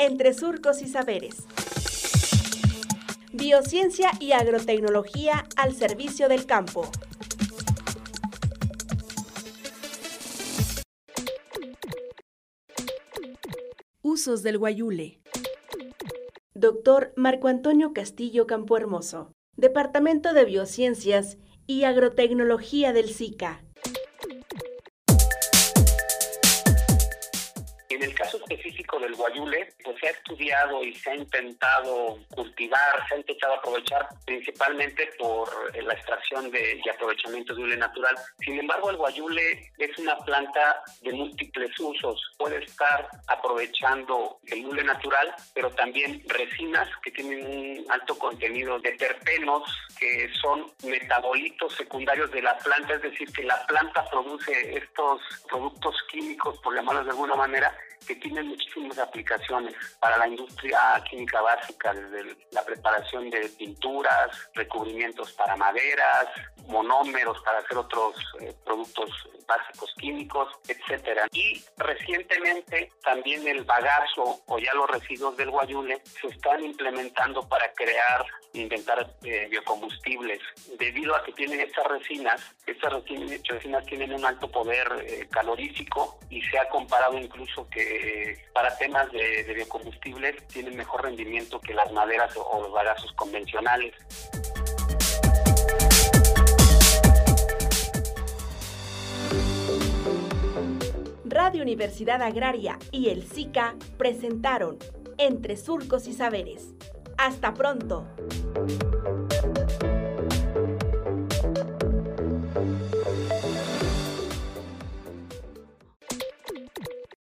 entre surcos y saberes. Biociencia y agrotecnología al servicio del campo. Usos del guayule. Doctor Marco Antonio Castillo Campohermoso, Departamento de Biociencias y Agrotecnología del SICA. Del guayule, pues se ha estudiado y se ha intentado cultivar, se ha intentado aprovechar principalmente por eh, la extracción de, y aprovechamiento de hule natural. Sin embargo, el guayule es una planta de múltiples usos. Puede estar aprovechando el hule natural, pero también resinas que tienen un alto contenido de terpenos, que son metabolitos secundarios de la planta, es decir, que la planta produce estos productos químicos, por llamarlos de alguna manera, que tienen muchísimas aplicaciones para la industria química básica, desde la preparación de pinturas, recubrimientos para maderas, monómeros para hacer otros eh, productos básicos químicos, etcétera. Y recientemente también el bagazo o ya los residuos del guayule se están implementando para crear inventar eh, biocombustibles debido a que tienen estas resinas estas resinas tienen un alto poder eh, calorífico y se ha comparado incluso que para temas de, biocombustibles tienen mejor rendimiento que las maderas o, los bagazos convencionales. Radio Universidad Agraria y el SICA presentaron Entre Surcos y Saberes. Hasta pronto.